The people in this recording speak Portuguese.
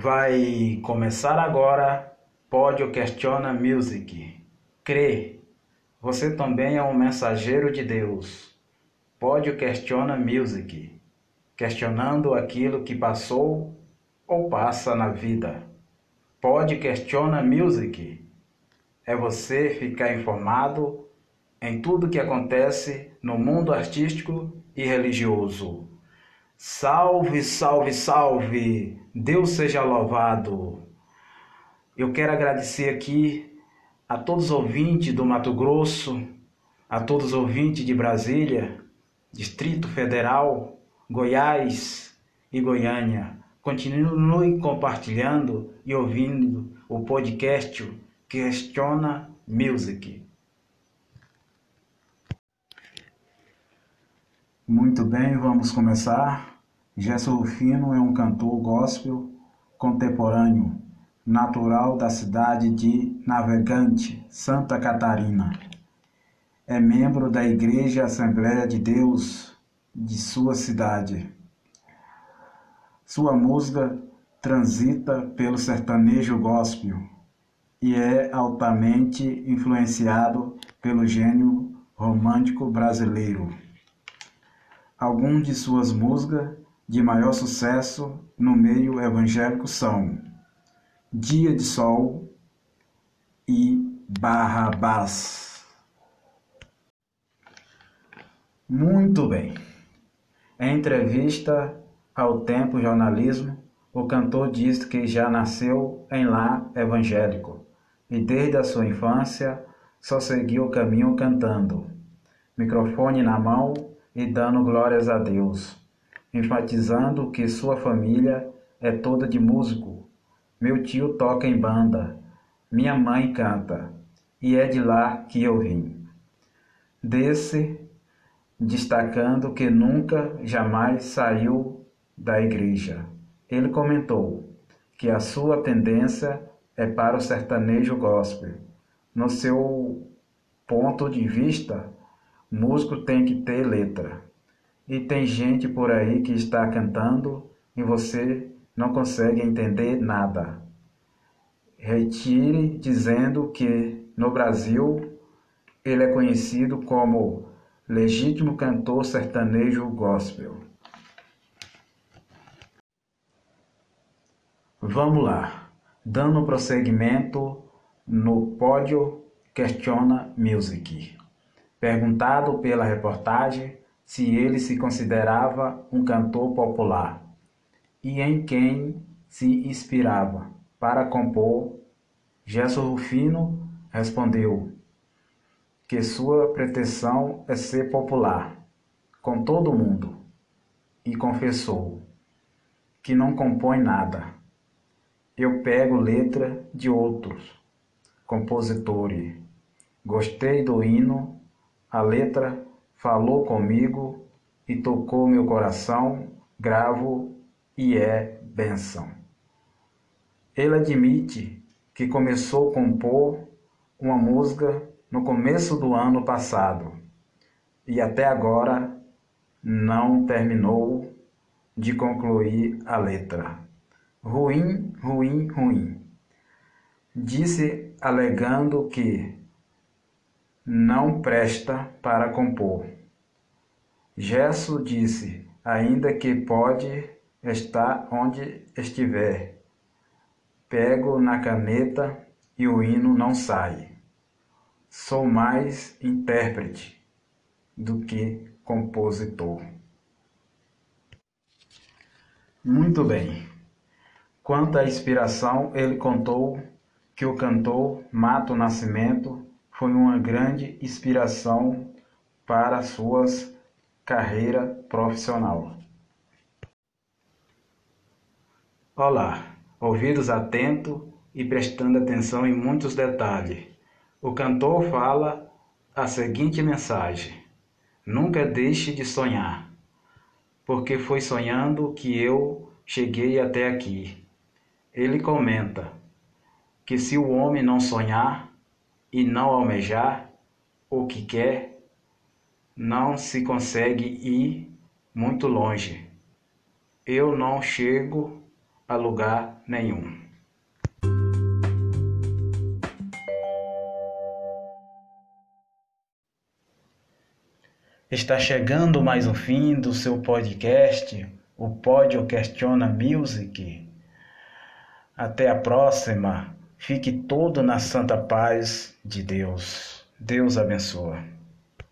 Vai começar agora Pódio Questiona Music. Crê, você também é um mensageiro de Deus. Pódio Questiona Music. Questionando aquilo que passou ou passa na vida. Pode Questiona Music. É você ficar informado em tudo que acontece no mundo artístico e religioso. Salve, salve, salve! Deus seja louvado! Eu quero agradecer aqui a todos os ouvintes do Mato Grosso, a todos os ouvintes de Brasília, Distrito Federal, Goiás e Goiânia. Continue compartilhando e ouvindo o podcast Questiona Music. Muito bem, vamos começar. Gerson Rufino é um cantor gospel contemporâneo, natural da cidade de Navegante, Santa Catarina. É membro da Igreja Assembleia de Deus de sua cidade. Sua música transita pelo sertanejo gospel e é altamente influenciado pelo gênio romântico brasileiro. Alguns de suas músicas de maior sucesso no meio evangélico são Dia de Sol e Barrabás. Muito bem. Em entrevista ao Tempo Jornalismo, o cantor diz que já nasceu em lar evangélico e desde a sua infância só seguiu o caminho cantando. Microfone na mão e dando glórias a Deus, enfatizando que sua família é toda de músico. Meu tio toca em banda, minha mãe canta, e é de lá que eu vim. Desse, destacando que nunca, jamais saiu da igreja. Ele comentou que a sua tendência é para o sertanejo gospel. No seu ponto de vista, Músico tem que ter letra. E tem gente por aí que está cantando e você não consegue entender nada. Retire dizendo que no Brasil ele é conhecido como legítimo cantor sertanejo gospel. Vamos lá, dando prosseguimento no pódio Questiona Music. Perguntado pela reportagem se ele se considerava um cantor popular e em quem se inspirava para compor, Gerson Rufino respondeu que sua pretensão é ser popular com todo mundo e confessou que não compõe nada. Eu pego letra de outros compositores. Gostei do hino a letra falou comigo e tocou meu coração, gravo e é benção. Ele admite que começou a compor uma música no começo do ano passado e até agora não terminou de concluir a letra. Ruim, ruim, ruim. Disse alegando que não presta para compor. Gesso disse, ainda que pode estar onde estiver. Pego na caneta e o hino não sai. Sou mais intérprete do que compositor. Muito bem. Quanto à inspiração, ele contou que o cantor Mato Nascimento foi uma grande inspiração para suas carreira profissional. Olá, ouvidos atentos e prestando atenção em muitos detalhes. O cantor fala a seguinte mensagem: Nunca deixe de sonhar, porque foi sonhando que eu cheguei até aqui. Ele comenta que se o homem não sonhar, e não almejar o que quer, não se consegue ir muito longe. Eu não chego a lugar nenhum. Está chegando mais um fim do seu podcast, o Pódio Questiona Music. Até a próxima. Fique todo na santa paz de Deus. Deus abençoa.